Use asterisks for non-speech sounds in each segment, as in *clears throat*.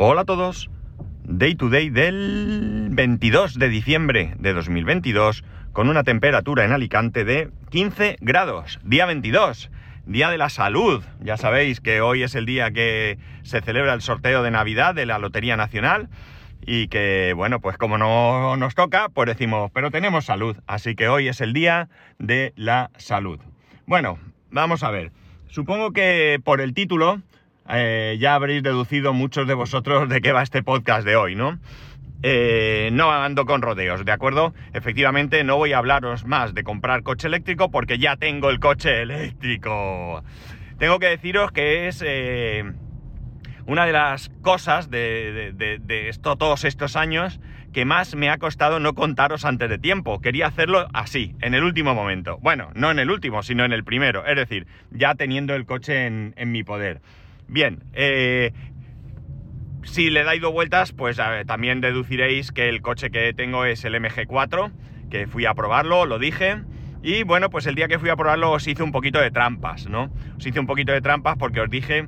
Hola a todos. Day to day del 22 de diciembre de 2022 con una temperatura en Alicante de 15 grados. Día 22. Día de la salud. Ya sabéis que hoy es el día que se celebra el sorteo de Navidad de la Lotería Nacional y que, bueno, pues como no nos toca, pues decimos, pero tenemos salud. Así que hoy es el día de la salud. Bueno, vamos a ver. Supongo que por el título eh, ya habréis deducido muchos de vosotros de qué va este podcast de hoy, ¿no? Eh, no ando con rodeos, ¿de acuerdo? Efectivamente, no voy a hablaros más de comprar coche eléctrico porque ya tengo el coche eléctrico. Tengo que deciros que es eh, una de las cosas de, esto, todos estos años que más me ha costado no contaros antes de tiempo. Quería hacerlo así, en el último momento. Bueno, no en el último, sino en el primero. Es decir, ya teniendo el coche en mi poder. Bien, eh, si le dais dos vueltas, pues también deduciréis que el coche que tengo es el MG4, que fui a probarlo, lo dije. Y bueno, pues el día que fui a probarlo os hice un poquito de trampas, ¿no? Os hice un poquito de trampas porque os dije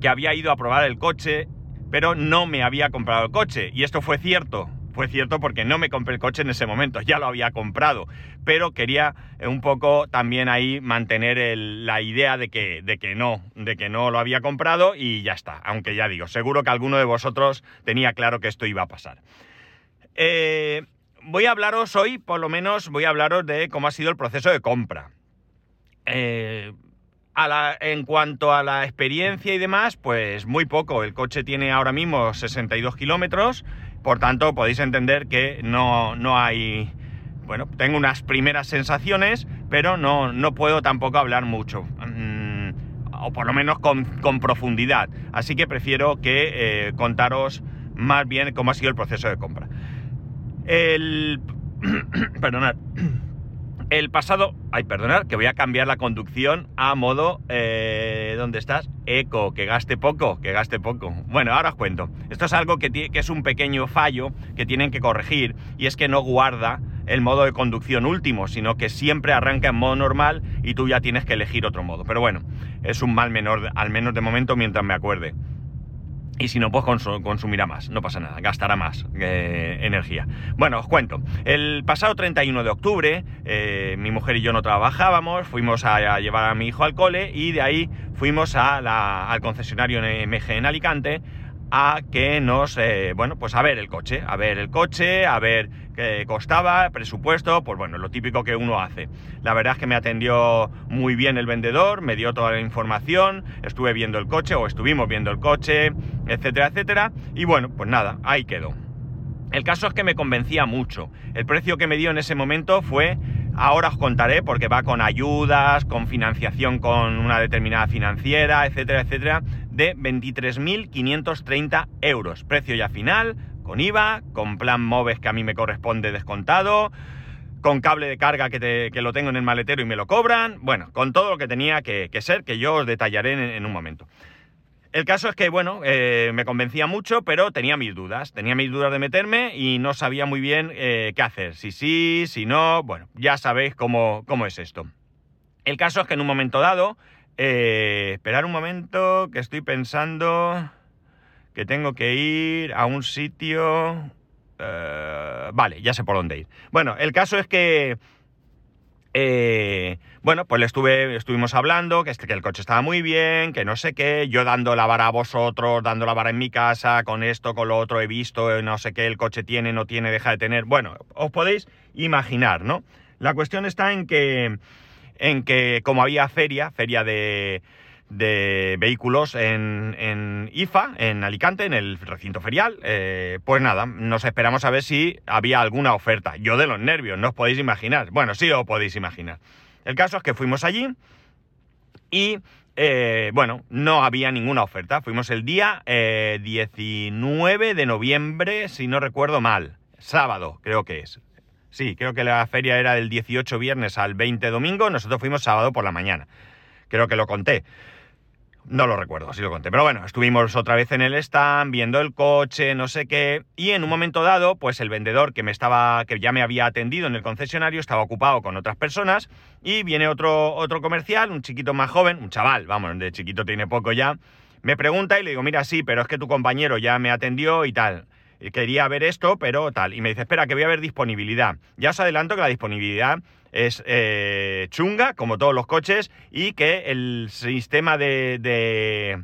que había ido a probar el coche, pero no me había comprado el coche. Y esto fue cierto, fue cierto porque no me compré el coche en ese momento, ya lo había comprado, pero quería eh, un poco también ahí mantener la idea de que, de que no, de que no lo había comprado y ya está, aunque ya digo, seguro que alguno de vosotros tenía claro que esto iba a pasar. Eh, voy a hablaros hoy, por lo menos voy a hablaros de cómo ha sido el proceso de compra. Eh, en cuanto a la experiencia y demás, pues muy poco. El coche tiene ahora mismo 62 kilómetros por tanto, podéis entender que no, hay... Bueno, tengo unas primeras sensaciones, pero no, no puedo tampoco hablar mucho. Mm, o por lo menos con, profundidad. Así que prefiero que eh, contaros más bien cómo ha sido el proceso de compra. El... *coughs* Perdonad. El pasado, ay, perdonad, que voy a cambiar la conducción a modo, eh, ¿dónde estás? Eco, que gaste poco, que gaste poco. Bueno, ahora os cuento. Esto es algo que, que es un pequeño fallo que tienen que corregir y es que no guarda el modo de conducción último, sino que siempre arranca en modo normal y tú ya tienes que elegir otro modo. Pero bueno, es un mal menor, al menos de momento mientras me acuerde. Y si no, pues consumirá más, no pasa nada, gastará más eh, energía. Bueno, os cuento. El pasado 31 de octubre, eh, mi mujer y yo no trabajábamos, fuimos a, llevar a mi hijo al cole y de ahí fuimos al concesionario MG en Alicante a que nos, eh, bueno, pues a ver el coche, a ver el coche, a ver qué costaba, presupuesto, pues bueno, lo típico que uno hace. La verdad es que me atendió muy bien el vendedor, me dio toda la información, estuve viendo el coche o estuvimos viendo el coche, etcétera, etcétera, y bueno, pues nada, ahí quedó. El caso es que me convencía mucho. El precio que me dio en ese momento fue Ahora os contaré porque va con ayudas, con financiación con una determinada financiera, etcétera, etcétera, de 23.530 euros. Precio ya final, con IVA, con plan MOVES que a mí me corresponde descontado, con cable de carga que, lo tengo en el maletero y me lo cobran, bueno, con todo lo que tenía que, ser, que yo os detallaré en un momento. El caso es que, bueno, eh, me convencía mucho, pero tenía mis dudas. Tenía mis dudas de meterme y no sabía muy bien eh, qué hacer. Si sí, si no, bueno, ya sabéis cómo, cómo es esto. El caso es que en un momento dado, eh, esperar un momento, que estoy pensando que tengo que ir a un sitio... vale, ya sé por dónde ir. Bueno, el caso es que eh, bueno, pues le estuve, estuvimos hablando, que, que el coche estaba muy bien, que no sé qué, yo dando la vara a vosotros, dando la vara en mi casa, con esto, con lo otro, he visto, no sé qué, el coche tiene, no tiene, deja de tener. Bueno, os podéis imaginar, ¿no? La cuestión está en que, en que como había feria, feria de, de vehículos en, IFA, en Alicante, en el recinto ferial. Eh, pues nada, nos esperamos a ver si había alguna oferta. Yo de los nervios, no os podéis imaginar. Bueno, sí os podéis imaginar. El caso es que fuimos allí y, eh, bueno, no había ninguna oferta. Fuimos el día 19 eh, de noviembre, si no recuerdo mal. Sábado, creo que es. Sí, creo que la feria era del 18 viernes al 20 domingo. Nosotros fuimos sábado por la mañana. Creo que lo conté. No lo recuerdo, si lo conté. Pero bueno, estuvimos otra vez en el stand, viendo el coche, no sé qué. Y en un momento dado, pues el vendedor que me estaba, que ya me había atendido en el concesionario, estaba ocupado con otras personas. Y viene otro, otro comercial, un chiquito más joven, un chaval, vamos, de chiquito tiene poco ya. Me pregunta y le digo, mira, sí, pero es que tu compañero ya me atendió y tal. Quería ver esto, pero tal. Y me dice, espera, que voy a ver disponibilidad. Ya os adelanto que la disponibilidad es eh, chunga, como todos los coches, y que el sistema de, de,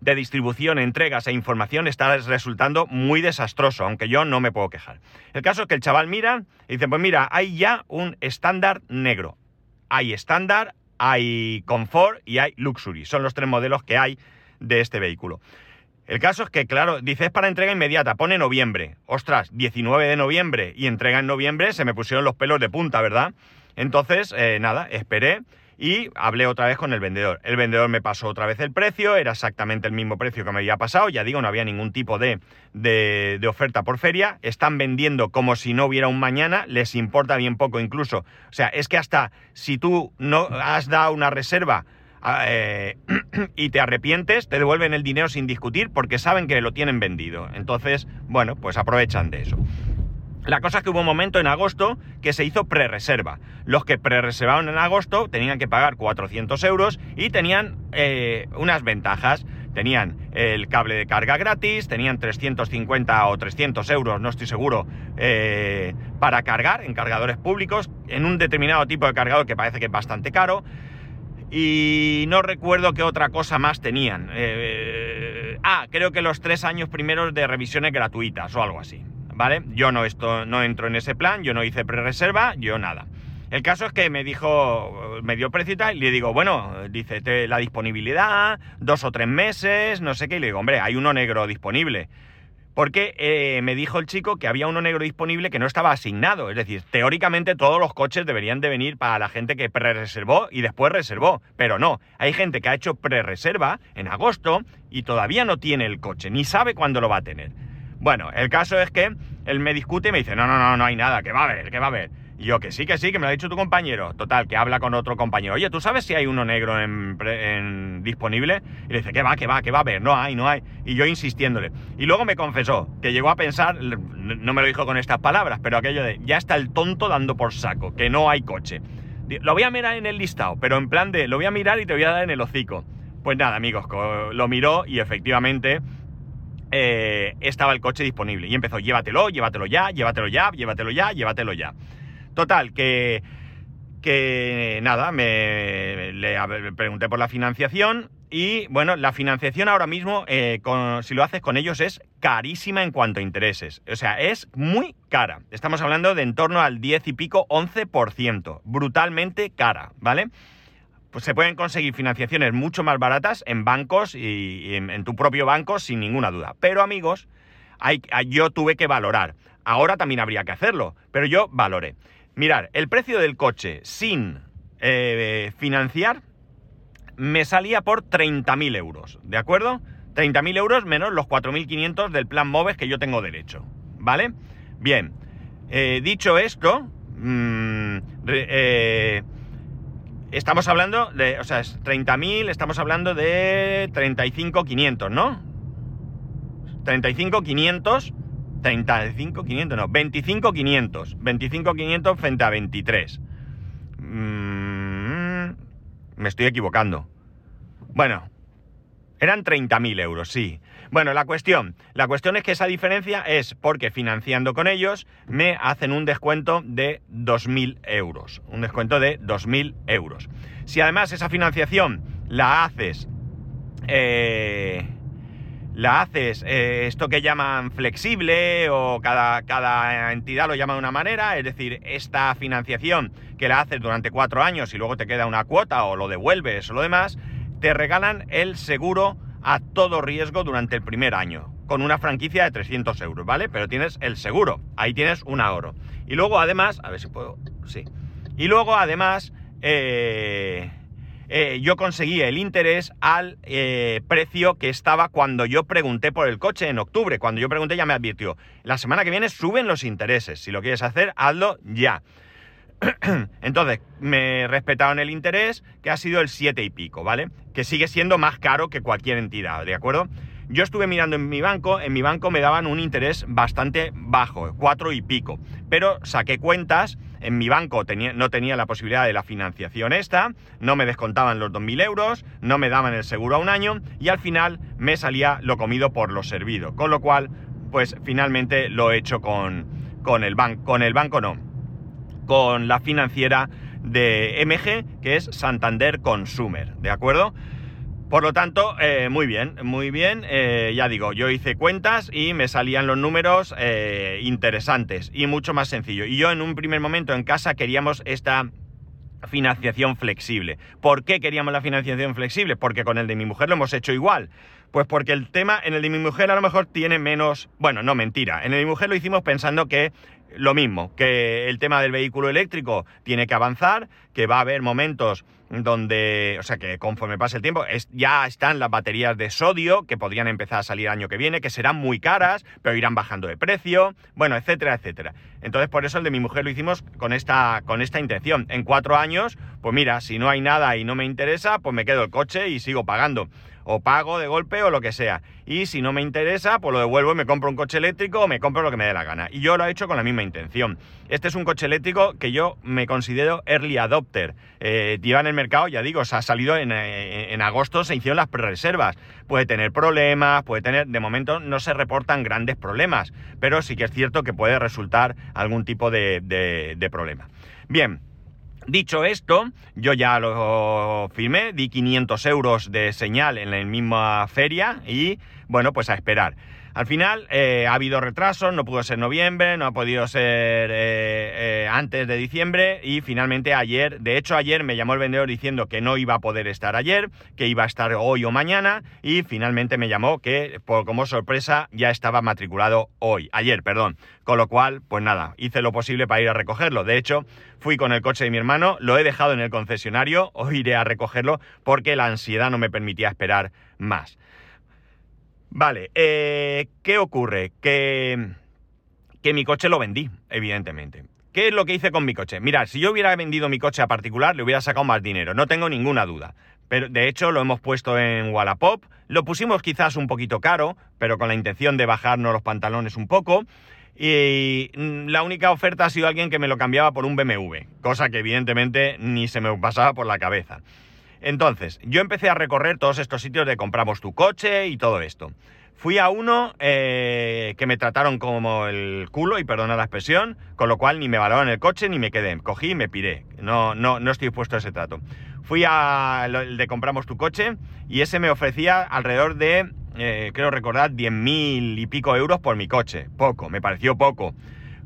de, distribución, entregas e información está resultando muy desastroso, aunque yo no me puedo quejar. El caso es que el chaval mira y dice, pues mira, hay ya un estándar negro. Hay estándar, hay confort y hay luxury. Son los tres modelos que hay de este vehículo. El caso es que, claro, dices para entrega inmediata, pone noviembre. Ostras, 19 de noviembre y entrega en noviembre, se me pusieron los pelos de punta, ¿verdad? Entonces, eh, nada, esperé y hablé otra vez con el vendedor. El vendedor me pasó otra vez el precio, era exactamente el mismo precio que me había pasado, ya digo, no había ningún tipo de, de, de, oferta por feria, están vendiendo como si no hubiera un mañana, les importa bien poco incluso. O sea, es que hasta si tú no has dado una reserva eh, *clears throat* y te arrepientes, te devuelven el dinero sin discutir porque saben que lo tienen vendido. Entonces, bueno, pues aprovechan de eso. La cosa es que hubo un momento en agosto que se hizo pre-reserva. Los que pre-reservaron en agosto tenían que pagar 400 euros y tenían eh, unas ventajas. Tenían el cable de carga gratis, tenían 350 o 300 euros, no estoy seguro, eh, para cargar en cargadores públicos, en un determinado tipo de cargador que parece que es bastante caro y no recuerdo qué otra cosa más tenían. Eh, ah, creo que los tres años primeros de revisiones gratuitas o algo así, ¿vale? Yo no, esto, no entro en ese plan, yo no hice pre-reserva, yo nada. El caso es que me dijo, me dio precio y le digo, bueno, dice, la disponibilidad, dos o tres meses, no sé qué, y le digo, hombre, hay uno negro disponible. Porque eh, me dijo el chico que había uno negro disponible que no estaba asignado. Es decir, teóricamente todos los coches deberían de venir para la gente que pre-reservó y después reservó. Pero no, hay gente que ha hecho pre-reserva en agosto y todavía no tiene el coche, ni sabe cuándo lo va a tener. Bueno, el caso es que él me discute y me dice, no, no, no, no hay nada, que va a haber, que va a haber. Y yo, que sí, que sí, que me lo ha dicho tu compañero. Total, que habla con otro compañero. Oye, ¿tú sabes si hay uno negro en, disponible? Y le dice, que va, que va, que va a ver. No hay, no hay. Y yo insistiéndole. Y luego me confesó que llegó a pensar, no me lo dijo con estas palabras, pero aquello de, ya está el tonto dando por saco, que no hay coche. Lo voy a mirar en el listado, pero en plan de, lo voy a mirar y te voy a dar en el hocico. Pues nada, amigos, lo miró y efectivamente eh, estaba el coche disponible. Y empezó, llévatelo, llévatelo ya, llévatelo ya, llévatelo ya, llévatelo ya. Total, que, que nada, me le pregunté por la financiación y bueno, la financiación ahora mismo, eh, si lo haces con ellos, es carísima en cuanto a intereses. O sea, es muy cara. Estamos hablando de en torno al 10 y pico, 11%. Brutalmente cara, ¿vale? Pues se pueden conseguir financiaciones mucho más baratas en bancos y, en, tu propio banco sin ninguna duda. Pero amigos, hay, yo tuve que valorar. Ahora también habría que hacerlo, pero yo valoré. Mirar, el precio del coche sin eh, financiar me salía por 30.000 euros, ¿de acuerdo? 30.000 euros menos los 4.500 del plan MOVES que yo tengo derecho, ¿vale? Bien, eh, dicho esto, mmm, eh, estamos hablando de, o sea, 30.000, estamos hablando de 35.500, ¿no? 35.500 35, 500, no, 25, 500. 25, 500 frente a 23. Mm, me estoy equivocando. Bueno, eran 30.000 euros, sí. Bueno, la cuestión, la cuestión es que esa diferencia es porque financiando con ellos me hacen un descuento de 2.000 euros. Un descuento de 2.000 euros. Si además esa financiación la haces... Eh, la haces eh, esto que llaman flexible o cada, cada, entidad lo llama de una manera, es decir, esta financiación que la haces durante cuatro años y luego te queda una cuota o lo devuelves o lo demás, te regalan el seguro a todo riesgo durante el primer año, con una franquicia de 300 euros, ¿vale? Pero tienes el seguro, ahí tienes un ahorro. Y luego además, a ver si puedo, sí. Y luego además... Eh, eh, yo conseguí el interés al eh, precio que estaba cuando yo pregunté por el coche en octubre. Cuando yo pregunté ya me advirtió, la semana que viene suben los intereses. Si lo quieres hacer, hazlo ya. *clears throat* Entonces, me respetaron el interés, que ha sido el 7 y pico, ¿vale? Que sigue siendo más caro que cualquier entidad, ¿de acuerdo? Yo estuve mirando en mi banco, en mi banco me daban un interés bastante bajo, 4 y pico, pero saqué cuentas en mi banco no tenía la posibilidad de la financiación esta, no me descontaban los 2.000 euros, no me daban el seguro a un año y al final me salía lo comido por lo servido. Con lo cual, pues finalmente lo he hecho con, con el banco, con el banco no, con la financiera de MG, que es Santander Consumer, ¿de acuerdo? Por lo tanto, eh, muy bien, muy bien. Eh, ya digo, yo hice cuentas y me salían los números eh, interesantes y mucho más sencillo. Y yo en un primer momento en casa queríamos esta financiación flexible. ¿Por qué queríamos la financiación flexible? Porque con el de mi mujer lo hemos hecho igual. Pues porque el tema en el de mi mujer a lo mejor tiene menos... Bueno, no, mentira. En el de mi mujer lo hicimos pensando que lo mismo, que el tema del vehículo eléctrico tiene que avanzar, que va a haber momentos donde, o sea, que conforme pase el tiempo, ya están las baterías de sodio que podrían empezar a salir el año que viene, que serán muy caras, pero irán bajando de precio, bueno, etcétera, etcétera. Entonces, por eso el de mi mujer lo hicimos con esta, con esta intención. En cuatro años, pues mira, si no hay nada y no me interesa, pues me quedo el coche y sigo pagando o pago de golpe o lo que sea. Y si no me interesa, pues lo devuelvo y me compro un coche eléctrico o me compro lo que me dé la gana. Y yo lo he hecho con la misma intención. Este es un coche eléctrico que yo me considero early adopter. Eh, en el mercado, ya digo, se ha salido en, eh, en agosto, se hicieron las reservas. Puede tener problemas, puede tener, de momento no se reportan grandes problemas, pero sí que es cierto que puede resultar algún tipo de, de, de problema. Bien, Dicho esto, yo ya lo firmé, di 500 euros de señal en la misma feria y bueno, pues a esperar. Al final eh, ha habido retrasos, no pudo ser noviembre, no ha podido ser eh, eh, antes de diciembre y finalmente ayer, de hecho ayer me llamó el vendedor diciendo que no iba a poder estar ayer, que iba a estar hoy o mañana y finalmente me llamó que por, como sorpresa ya estaba matriculado hoy, ayer, perdón. Con lo cual, pues nada, hice lo posible para ir a recogerlo. De hecho, fui con el coche de mi hermano, lo he dejado en el concesionario, hoy iré a recogerlo porque la ansiedad no me permitía esperar más. Vale, eh, ¿qué ocurre? Que, que mi coche lo vendí, evidentemente. ¿Qué es lo que hice con mi coche? Mirad, si yo hubiera vendido mi coche a particular, le hubiera sacado más dinero, no tengo ninguna duda. Pero de hecho lo hemos puesto en Wallapop, lo pusimos quizás un poquito caro, pero con la intención de bajarnos los pantalones un poco. Y la única oferta ha sido alguien que me lo cambiaba por un BMW, cosa que evidentemente ni se me pasaba por la cabeza. Entonces, yo empecé a recorrer todos estos sitios de compramos tu coche y todo esto. Fui a uno eh, que me trataron como el culo, y perdona la expresión, con lo cual ni me valoraron el coche ni me quedé. Cogí y me piré. No, no, no estoy dispuesto a ese trato. Fui a el de compramos tu coche y ese me ofrecía alrededor de, eh, creo recordar, 10.000 y pico euros por mi coche. Poco, me pareció poco.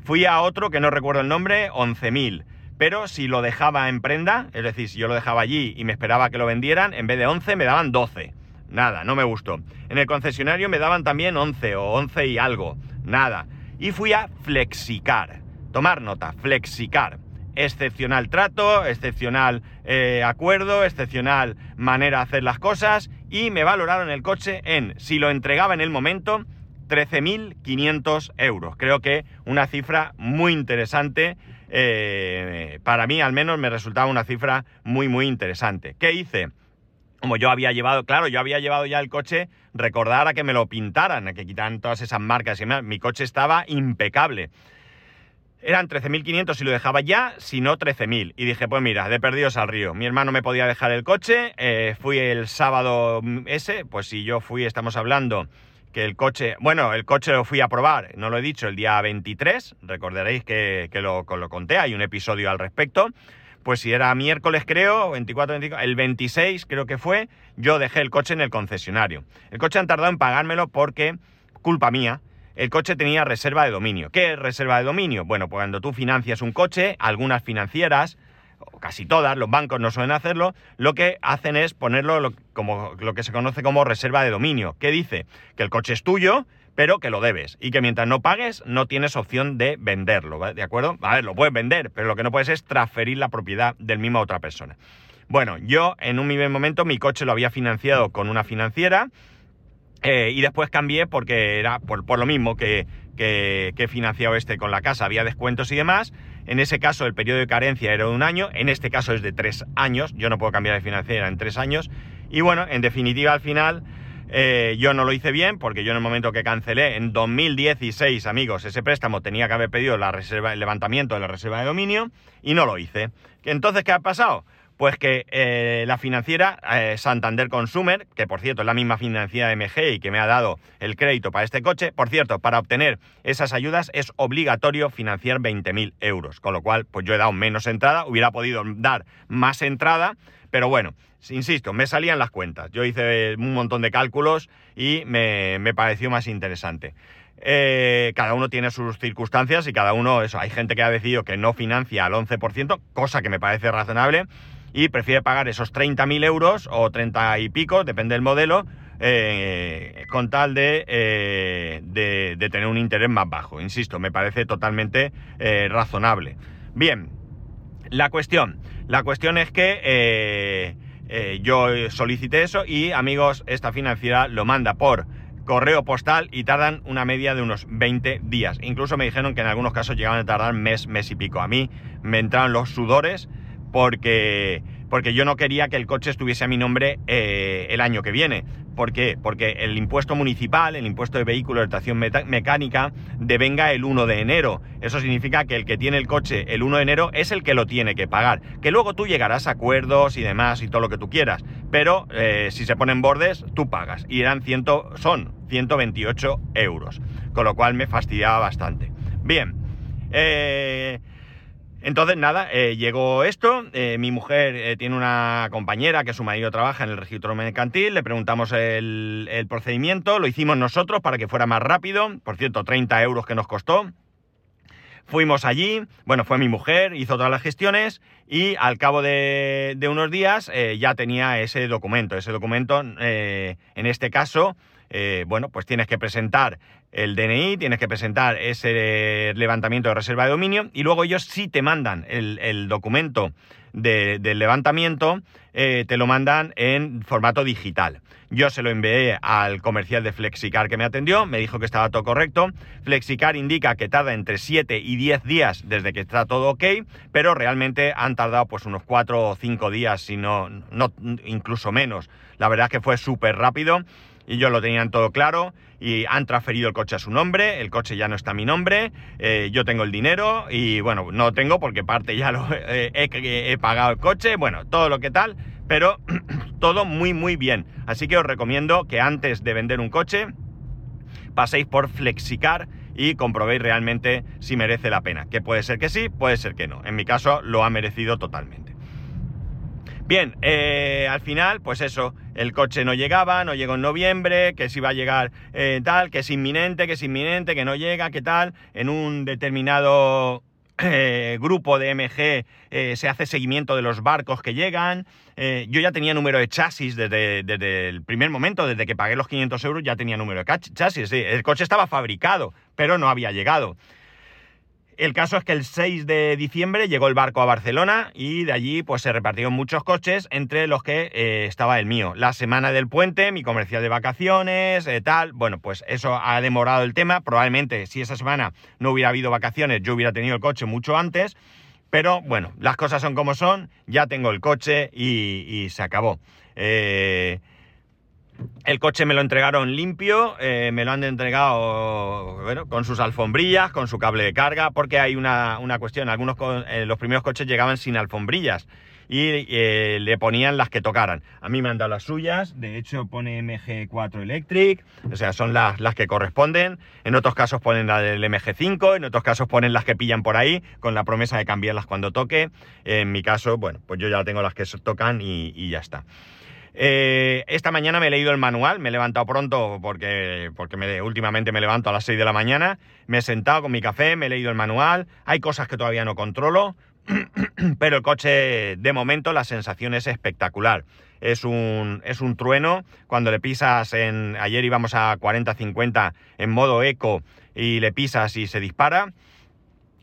Fui a otro que no recuerdo el nombre, 11.000 pero si lo dejaba en prenda, es decir, si yo lo dejaba allí y me esperaba que lo vendieran, en vez de 11 me daban 12. Nada, no me gustó. En el concesionario me daban también 11 o 11 y algo. Nada. Y fui a Flexicar. Tomar nota, Flexicar. Excepcional trato, excepcional eh, acuerdo, excepcional manera de hacer las cosas y me valoraron el coche en, si lo entregaba en el momento, 13.500 euros. Creo que una cifra muy interesante eh, para mí al menos me resultaba una cifra muy, muy interesante. ¿Qué hice? Como yo había llevado, claro, yo había llevado ya el coche, recordar a que me lo pintaran, a que quitaran todas esas marcas Mi coche estaba impecable. Eran 13.500 si lo dejaba ya, si no 13.000. Y dije, pues mira, de perdidos al río. Mi hermano me podía dejar el coche, eh, fui el sábado ese, pues si yo fui, estamos hablando que el coche, bueno, el coche lo fui a probar, no lo he dicho, el día 23, recordaréis que, lo, lo, conté, hay un episodio al respecto, pues si era miércoles creo, 24, 25, el 26 creo que fue, yo dejé el coche en el concesionario. El coche han tardado en pagármelo porque, culpa mía, el coche tenía reserva de dominio. ¿Qué es reserva de dominio? Bueno, pues cuando tú financias un coche, algunas financieras casi todas, los bancos no suelen hacerlo, lo que hacen es ponerlo como lo que se conoce como reserva de dominio, que dice que el coche es tuyo, pero que lo debes y que mientras no pagues no tienes opción de venderlo, ¿de acuerdo? A ver, lo puedes vender, pero lo que no puedes es transferir la propiedad del mismo a otra persona. Bueno, yo en un primer momento mi coche lo había financiado con una financiera eh, y después cambié porque era por, lo mismo que, que, que he financiado este con la casa, había descuentos y demás en ese caso el periodo de carencia era de un año, en este caso es de tres años, yo no puedo cambiar de financiera en tres años. Y bueno, en definitiva al final Eh, yo no lo hice bien porque yo en el momento que cancelé en 2016, amigos, ese préstamo tenía que haber pedido la reserva, el levantamiento de la reserva de dominio y no lo hice. Entonces, ¿qué ha pasado? Pues que eh, la financiera eh, Santander Consumer, que por cierto es la misma financiera MG y que me ha dado el crédito para este coche, por cierto, para obtener esas ayudas es obligatorio financiar 20.000 euros, con lo cual pues yo he dado menos entrada, hubiera podido dar más entrada, pero bueno, insisto, me salían las cuentas. Yo hice un montón de cálculos y me, pareció más interesante. Eh, cada uno tiene sus circunstancias y cada uno, eso, hay gente que ha decidido que no financia al 11%, cosa que me parece razonable, y prefiere pagar esos 30.000 euros o 30 y pico, depende del modelo, eh, con tal eh, de, de, tener un interés más bajo. Insisto, me parece totalmente eh, razonable. Bien, la cuestión. La cuestión es que yo solicité eso y amigos, esta financiera lo manda por correo postal y tardan una media de unos 20 días. Incluso me dijeron que en algunos casos llegaban a tardar mes, mes y pico. A mí me entraron los sudores porque, porque yo no quería que el coche estuviese a mi nombre eh, el año que viene. ¿Por qué? Porque el impuesto municipal, el impuesto de vehículo de tracción mecánica, devenga el 1 de enero. Eso significa que el que tiene el coche el 1 de enero es el que lo tiene que pagar. Que luego tú llegarás a acuerdos y demás y todo lo que tú quieras. Pero eh, si se ponen bordes, tú pagas. Y eran ciento, son 128 euros. Con lo cual me fastidiaba bastante. Bien. Eh, entonces, nada, eh, llegó esto. Eh, mi mujer eh, tiene una compañera que su marido trabaja en el registro mercantil. Le preguntamos el, procedimiento. Lo hicimos nosotros para que fuera más rápido. Por cierto, 30 euros que nos costó. Fuimos allí, bueno, fue mi mujer, hizo todas las gestiones y al cabo de, de unos días ya tenía ese documento. Ese documento, en este caso, bueno, pues tienes que presentar el DNI, tienes que presentar ese levantamiento de reserva de dominio y luego ellos sí te mandan el, documento del levantamiento, eh, te lo mandan en formato digital. Yo se lo envié al comercial de Flexicar que me atendió, me dijo que estaba todo correcto. Flexicar indica que tarda entre 7 y 10 días desde que está todo ok, pero realmente han tardado pues unos 4 o 5 días, si no, no incluso menos. La verdad es que fue súper rápido y yo lo tenían todo claro y han transferido el coche a su nombre, el coche ya no está a mi nombre, eh, yo tengo el dinero y bueno, no tengo porque parte ya lo *laughs* he, he, pagado el coche, bueno, todo lo que tal, pero *clears throat* todo muy muy bien. Así que os recomiendo que antes de vender un coche paséis por Flexicar y comprobéis realmente si merece la pena. Que puede ser que sí, puede ser que no. En mi caso lo ha merecido totalmente. Bien, eh, al final, pues eso, el coche no llegaba, no llegó en noviembre, que si va a llegar eh, tal, que es inminente, que es inminente, que no llega, que tal, en un determinado *clears throat* eh, grupo de MG se hace seguimiento de los barcos que llegan. yo ya tenía número de chasis desde, desde, el primer momento, desde que pagué los 500 euros ya tenía número de chasis. el coche estaba fabricado, pero no había llegado. El caso es que el 6 de diciembre llegó el barco a Barcelona y de allí pues se repartieron muchos coches, entre los que eh, estaba el mío. La semana del puente, mi comercial de vacaciones, eh, tal, bueno, pues eso ha demorado el tema. Probablemente si esa semana no hubiera habido vacaciones, yo hubiera tenido el coche mucho antes. Pero bueno, las cosas son como son, ya tengo el coche y, se acabó. Eh, el coche me lo entregaron limpio, eh, me lo han entregado bueno, con sus alfombrillas, con su cable de carga, porque hay una, cuestión, algunos eh, los primeros coches llegaban sin alfombrillas y eh, le ponían las que tocaran. A mí me han dado las suyas, de hecho pone MG4 Electric, o sea, son las, las que corresponden, en otros casos ponen la del MG5, en otros casos ponen las que pillan por ahí, con la promesa de cambiarlas cuando toque. En mi caso, bueno, pues yo ya tengo las que tocan y ya está. Eh, esta mañana me he leído el manual, me he levantado pronto porque, porque me, últimamente me levanto a las 6 de la mañana, me he sentado con mi café, me he leído el manual, hay cosas que todavía no controlo, *clears throat* pero el coche de momento la sensación es espectacular. Es un, es un trueno, cuando le pisas en... Ayer íbamos a 40-50 en modo eco y le pisas y se dispara.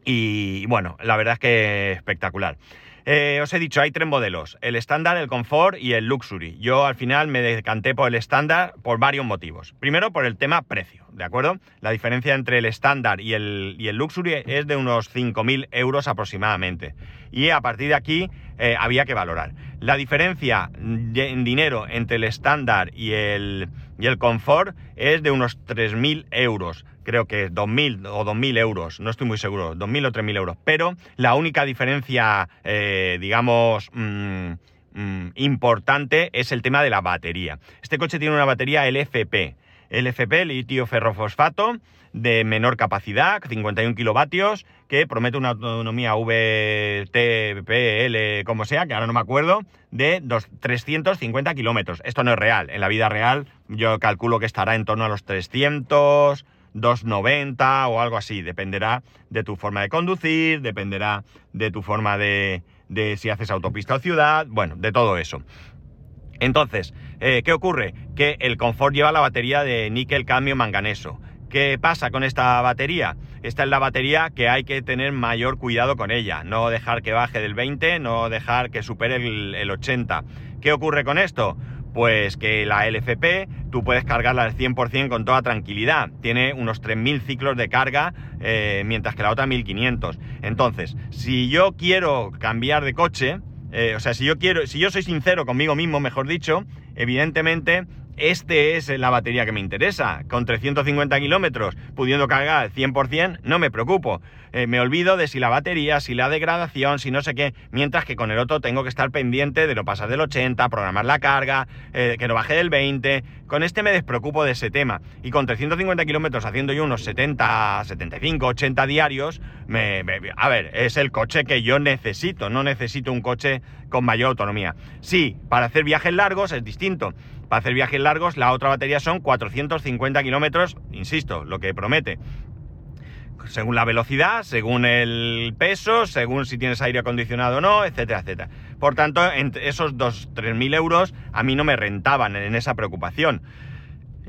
Y bueno, la verdad es que espectacular. Eh, os he dicho, hay tres modelos, el estándar, el confort y el luxury. Yo al final me decanté por el estándar por varios motivos. Primero, por el tema precio. ¿de acuerdo? La diferencia entre el estándar y el, y el Luxury es de unos 5.000 euros aproximadamente. Y a partir de aquí eh, había que valorar. La diferencia en dinero entre el estándar y el, y el confort es de unos 3.000 euros. Creo que 2.000 o 2.000 euros, no estoy muy seguro, 2.000 o 3.000 euros. Pero la única diferencia, eh, digamos... Mm, mm, importante es el tema de la batería. Este coche tiene una batería LFP, LFP, litio ferrofosfato, de menor capacidad, 51 kilovatios, que promete una autonomía VTPL, como sea, que ahora no me acuerdo, de 350 kilómetros. Esto no es real. En la vida real yo calculo que estará en torno a los 300, 290 o algo así. Dependerá de tu forma de conducir, dependerá de tu forma de, de si haces autopista o ciudad, bueno, de todo eso. Entonces, eh, ¿qué ocurre? Que el confort lleva la batería de níquel, cadmio, manganeso. ¿Qué pasa con esta batería? Esta es la batería que hay que tener mayor cuidado con ella. No dejar que baje del 20, no dejar que supere el, 80. ¿Qué ocurre con esto? Pues que la LFP tú puedes cargarla al 100% con toda tranquilidad. Tiene unos 3.000 ciclos de carga, eh, mientras que la otra 1.500. Entonces, si yo quiero cambiar de coche, eh, o sea, si yo quiero, si yo soy sincero conmigo mismo, mejor dicho, evidentemente este es la batería que me interesa. Con 350 kilómetros, pudiendo cargar al 100%, no me preocupo. Eh, me olvido de si la batería, si la degradación, si no sé qué. Mientras que con el otro tengo que estar pendiente de no pasar del 80, programar la carga, eh, que no baje del 20. Con este me despreocupo de ese tema. Y con 350 kilómetros haciendo yo unos 70, 75, 80 diarios, me, a ver, es el coche que yo necesito. No necesito un coche con mayor autonomía. Sí, para hacer viajes largos es distinto. Para hacer viajes largos, la otra batería son 450 kilómetros, insisto, lo que promete. Según la velocidad, según el peso, según si tienes aire acondicionado o no, etcétera, etcétera. Por tanto, entre esos 2-3.000 euros a mí no me rentaban en esa preocupación.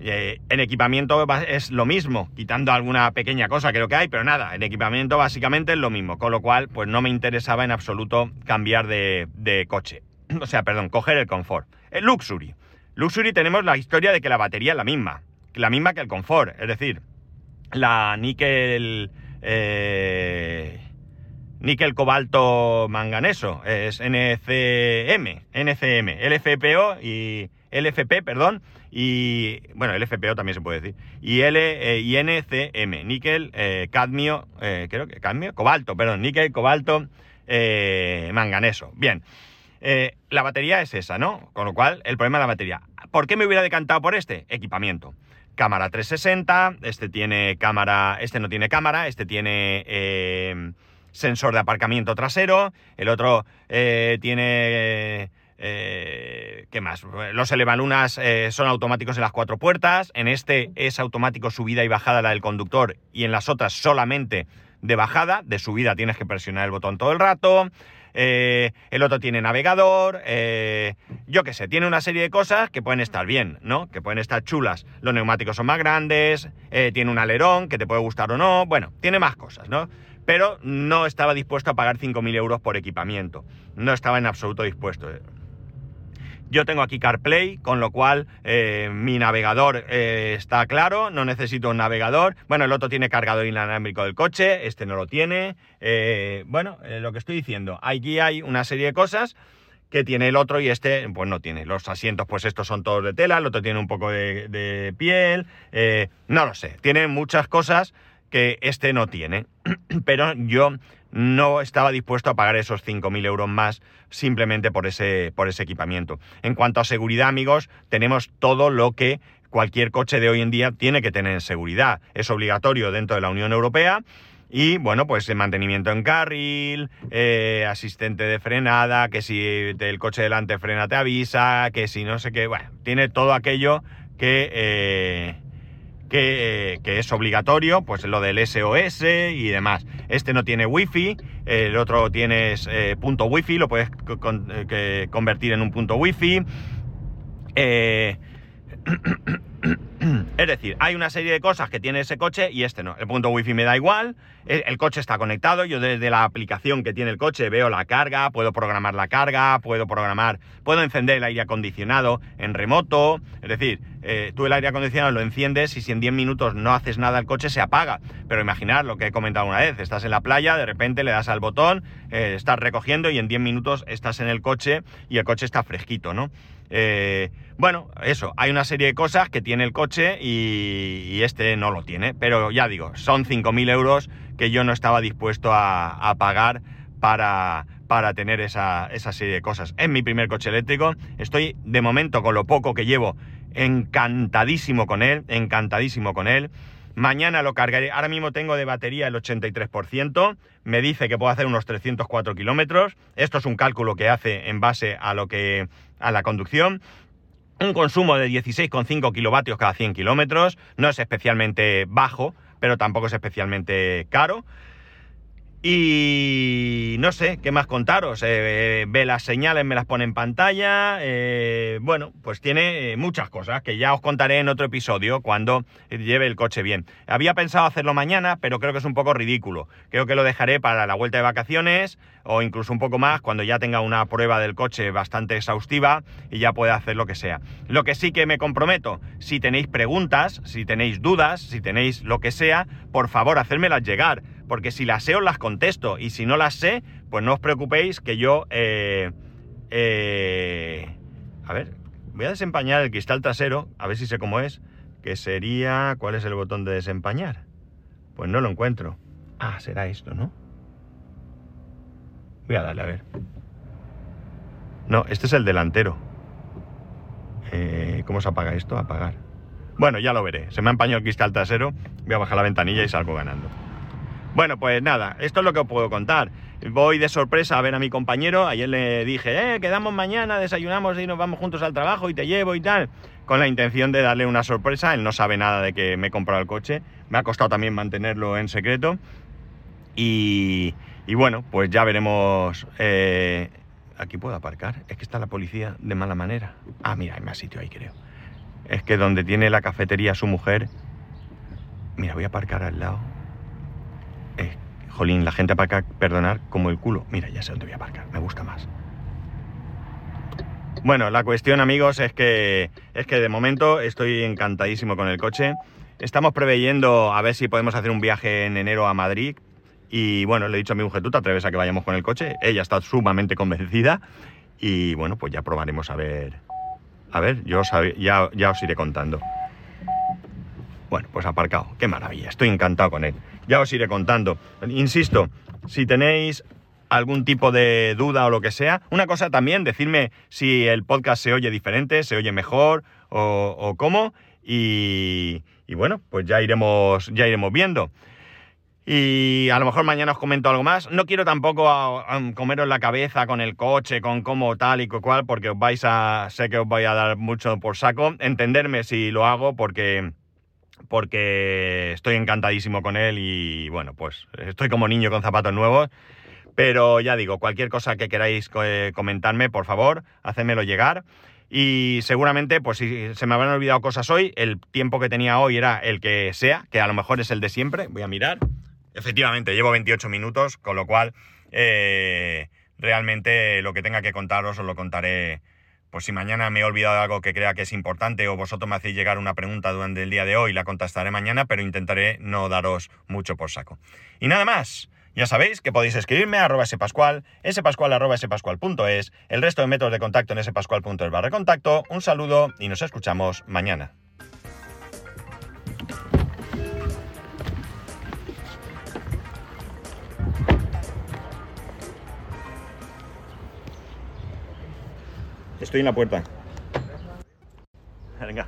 Eh, en equipamiento es lo mismo, quitando alguna pequeña cosa creo que hay, pero nada, en equipamiento básicamente es lo mismo, con lo cual pues no me interesaba en absoluto cambiar de, de coche. *clears throat* O sea, perdón, coger el confort. El luxury. Luxury tenemos la historia de que la batería es la misma, la misma que el confort, es decir, la níquel, eh, níquel cobalto manganeso, es NCM, NCM, LFPO y LFP, perdón, y bueno, LFPO también se puede decir, y, L, eh, y NCM, níquel, eh, cadmio, creo que cadmio, cobalto, perdón, níquel, cobalto, manganeso. Bien. Eh, la batería es esa, ¿no? Con lo cual, el problema es la batería. ¿Por qué me hubiera decantado por este? Equipamiento. Cámara 360, este tiene cámara, este no tiene cámara, este tiene eh, sensor de aparcamiento trasero, el otro eh, tiene... ¿Qué más? Los elevalunas son automáticos en las cuatro puertas, en este es automático subida y bajada la del conductor y en las otras solamente de bajada, de subida tienes que presionar el botón todo el rato. Eh, el otro tiene navegador, eh, yo qué sé, tiene una serie de cosas que pueden estar bien, ¿no? Que pueden estar chulas. Los neumáticos son más grandes, eh, tiene un alerón que te puede gustar o no, bueno, tiene más cosas, ¿no? Pero no estaba dispuesto a pagar 5.000 euros por equipamiento, no estaba en absoluto dispuesto. Yo tengo aquí CarPlay, con lo cual eh, mi navegador eh, está claro, no necesito un navegador. Bueno, el otro tiene cargador inalámbrico del coche, este no lo tiene. Eh, bueno, lo que estoy diciendo, aquí hay una serie de cosas que tiene el otro y este pues no tiene. Los asientos pues estos son todos de tela, el otro tiene un poco de, de piel, no lo sé, tiene muchas cosas que este no tiene. *clears throat* Pero yo no estaba dispuesto a pagar esos 5.000 euros más simplemente por ese, por ese equipamiento. En cuanto a seguridad, amigos, tenemos todo lo que cualquier coche de hoy en día tiene que tener seguridad. Es obligatorio dentro de la Unión Europea. Y bueno, pues el mantenimiento en carril, eh, asistente de frenada, que si el coche delante frena te avisa, que si no sé qué, bueno, tiene todo aquello que, eh, que, es obligatorio, pues lo del SOS y demás. Este no tiene wifi, el otro tiene eh, punto wifi, lo puedes eh, convertir en un punto wifi. Eh, *clears throat* es decir, hay una serie de cosas que tiene ese coche y este no. El punto wifi me da igual, el, coche está conectado, yo desde la aplicación que tiene el coche veo la carga, puedo programar la carga, puedo programar, puedo encender el aire acondicionado en remoto, es decir, eh, tú el aire acondicionado lo enciendes y si en 10 minutos no haces nada el coche se apaga. Pero imaginar lo que he comentado una vez, estás en la playa, de repente le das al botón, eh, estás recogiendo y en 10 minutos estás en el coche y el coche está fresquito, ¿no? Eh, bueno, eso, hay una serie de cosas que tiene el coche y, este no lo tiene, pero ya digo, son 5.000 euros que yo no estaba dispuesto a, pagar para, para tener esa, esa serie de cosas. Es mi primer coche eléctrico, estoy de momento con lo poco que llevo encantadísimo con él, encantadísimo con él. Mañana lo cargaré. Ahora mismo tengo de batería el 83%. Me dice que puedo hacer unos 304 kilómetros. Esto es un cálculo que hace en base a lo que. a la conducción. Un consumo de 16,5 kilovatios cada 100 kilómetros. No es especialmente bajo, pero tampoco es especialmente caro. Y no sé, ¿qué más contaros? Eh, eh, ve las señales, me las pone en pantalla. Eh, bueno, pues tiene muchas cosas que ya os contaré en otro episodio cuando lleve el coche bien. Había pensado hacerlo mañana, pero creo que es un poco ridículo. Creo que lo dejaré para la vuelta de vacaciones o incluso un poco más cuando ya tenga una prueba del coche bastante exhaustiva y ya pueda hacer lo que sea. Lo que sí que me comprometo, si tenéis preguntas, si tenéis dudas, si tenéis lo que sea, por favor, hacérmelas llegar porque si las sé os las contesto y si no las sé, pues no os preocupéis que yo... Eh, eh, a ver, voy a desempañar el cristal trasero, a ver si sé cómo es, que sería... ¿Cuál es el botón de desempañar? Pues no lo encuentro. Ah, será esto, ¿no? Voy a darle a ver. No, este es el delantero. Eh, ¿Cómo se apaga esto? Apagar. Bueno, ya lo veré. Se me ha empañado el cristal trasero. Voy a bajar la ventanilla y salgo ganando. Bueno, pues nada, esto es lo que os puedo contar. Voy de sorpresa a ver a mi compañero. Ayer le dije, eh, quedamos mañana, desayunamos y nos vamos juntos al trabajo y te llevo y tal. Con la intención de darle una sorpresa. Él no sabe nada de que me he comprado el coche. Me ha costado también mantenerlo en secreto. Y, bueno, pues ya veremos. Eh, aquí puedo aparcar. Es que está la policía de mala manera. Ah, mira, hay más sitio ahí, creo. Es que donde tiene la cafetería su mujer. Mira, voy a aparcar al lado jolín, la gente aparca, perdonar, como el culo. Mira, ya sé dónde voy a aparcar, me gusta más. Bueno, la cuestión, amigos, es que, es que de momento estoy encantadísimo con el coche. Estamos preveyendo a ver si podemos hacer un viaje en enero a Madrid. Y bueno, le he dicho a mi mujer, ¿tú te atreves a que vayamos con el coche? Ella está sumamente convencida. Y bueno, pues ya probaremos a ver. A ver, yo ya, ya os iré contando. Bueno, pues aparcado. Qué maravilla. Estoy encantado con él. Ya os iré contando. Insisto, si tenéis algún tipo de duda o lo que sea, una cosa también, decirme si el podcast se oye diferente, se oye mejor o, cómo. Y, bueno, pues ya iremos, ya iremos viendo. Y a lo mejor mañana os comento algo más. No quiero tampoco comeros la cabeza con el coche, con cómo tal y cual, porque os vais a. sé que os voy a dar mucho por saco. Entenderme si lo hago, porque porque estoy encantadísimo con él y bueno, pues estoy como niño con zapatos nuevos. Pero ya digo, cualquier cosa que queráis eh, comentarme, por favor, hacedmelo llegar. Y seguramente, pues si se me habrán olvidado cosas hoy, el tiempo que tenía hoy era el que sea, que a lo mejor es el de siempre. Voy a mirar. Efectivamente, llevo 28 minutos, con lo cual eh, realmente lo que tenga que contaros os lo contaré pues si mañana me he olvidado de algo que crea que es importante o vosotros me hacéis llegar una pregunta durante el día de hoy, la contestaré mañana, pero intentaré no daros mucho por saco. Y nada más. Ya sabéis que podéis escribirme a arroba spascual, spascual arroba spascual.es, el resto de métodos de contacto en spascual.es barra contacto. Un saludo y nos escuchamos mañana. Estoy en la puerta. Venga.